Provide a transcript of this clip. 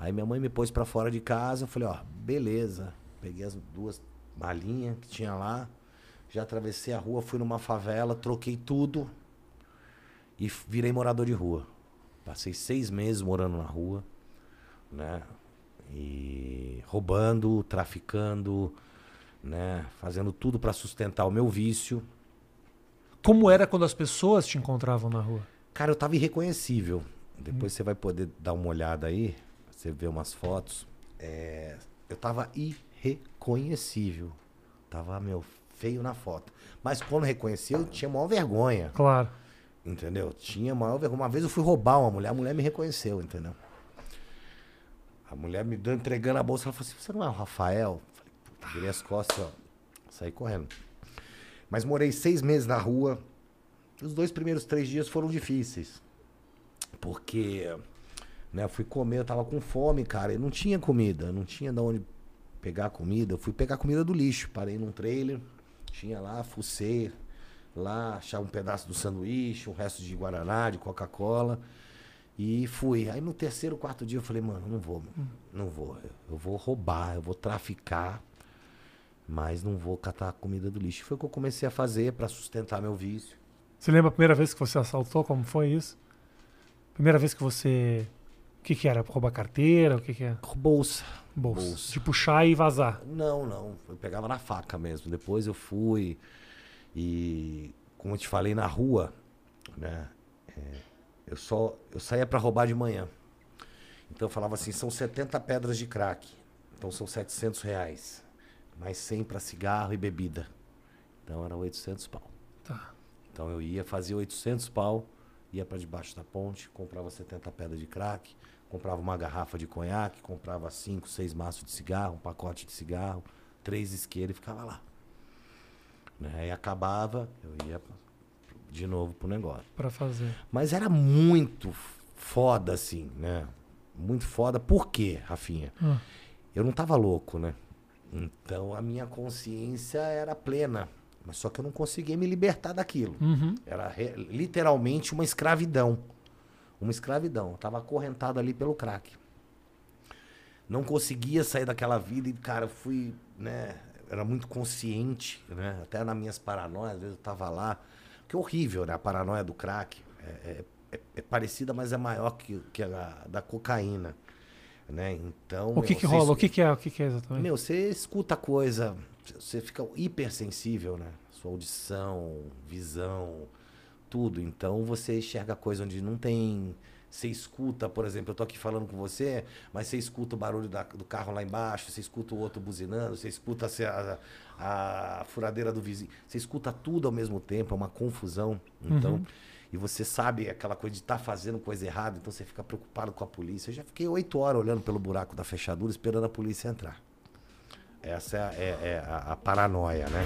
Aí minha mãe me pôs pra fora de casa, eu falei, ó, beleza. Peguei as duas malinhas que tinha lá, já atravessei a rua, fui numa favela, troquei tudo e virei morador de rua. Passei seis meses morando na rua, né? E roubando, traficando, né? Fazendo tudo pra sustentar o meu vício. Como era quando as pessoas te encontravam na rua? Cara, eu tava irreconhecível. Depois você vai poder dar uma olhada aí, você vê umas fotos. É, eu tava irreconhecível. Tava, meu, feio na foto. Mas quando reconheceu, eu tinha maior vergonha. Claro. Entendeu? Tinha maior vergonha. Uma vez eu fui roubar uma mulher, a mulher me reconheceu, entendeu? A mulher me deu entregando a bolsa, ela falou assim: Você não é o Rafael? Eu Falei, puta, virei as costas, ó. Saí correndo. Mas morei seis meses na rua. Os dois primeiros três dias foram difíceis. Porque, né, fui comer, eu tava com fome, cara, e não tinha comida, não tinha de onde pegar comida. Eu fui pegar comida do lixo, parei num trailer, tinha lá, fucei lá, achar um pedaço do sanduíche, um resto de guaraná, de Coca-Cola. E fui. Aí no terceiro, quarto dia eu falei, mano, não vou, não vou. Eu vou roubar, eu vou traficar, mas não vou catar a comida do lixo. Foi o que eu comecei a fazer pra sustentar meu vício. Você lembra a primeira vez que você assaltou? Como foi isso? Primeira vez que você. O que, que era? Roubar carteira? O que, que é? Bolsa. Bolsa. Bolsa. De puxar e vazar. Não, não. Eu pegava na faca mesmo. Depois eu fui e, como eu te falei, na rua, né? é, eu só eu saía pra roubar de manhã. Então eu falava assim, são 70 pedras de crack. Então são 700 reais. Mais 100 pra cigarro e bebida. Então era 800 pau. Tá. Então eu ia, fazia 800 pau, ia pra debaixo da ponte, comprava 70 pedras de crack, comprava uma garrafa de conhaque, comprava 5, 6 maços de cigarro, um pacote de cigarro, três isqueiros e ficava lá. Né? E acabava, eu ia de novo pro negócio. Pra fazer. Mas era muito foda, assim, né? Muito foda. Por quê, Rafinha? Ah, Eu não tava louco, né? Então a minha consciência era plena. Mas só que eu não conseguia me libertar daquilo. Uhum. Era re- literalmente uma escravidão. Uma escravidão. Eu tava acorrentado ali pelo crack. Não conseguia sair daquela vida e, cara, eu fui, né? Era muito consciente, né? Até nas minhas paranoias, às vezes eu tava lá. Que horrível, né? A paranoia do crack. É, é- é- é parecida, mas é maior que, que a da cocaína. Né? Então. O que, meu, que rola? O escu- que, que é? O que, que é exatamente? meu, você escuta coisa, você fica hipersensível, né? Sua audição, visão, tudo. Então você enxerga coisa onde não tem. Você escuta, por exemplo, eu tô aqui falando com você, mas você escuta o barulho da- do carro lá embaixo, você escuta o outro buzinando, você escuta se a, a, furadeira do vizinho. Você escuta tudo ao mesmo tempo, é uma confusão. Então, Uhum. e você sabe aquela coisa de estar fazendo coisa errada, então você fica preocupado com a polícia. Eu já fiquei oito horas olhando pelo buraco da fechadura, esperando a polícia entrar. Essa é, a- é- é a, a paranoia, né?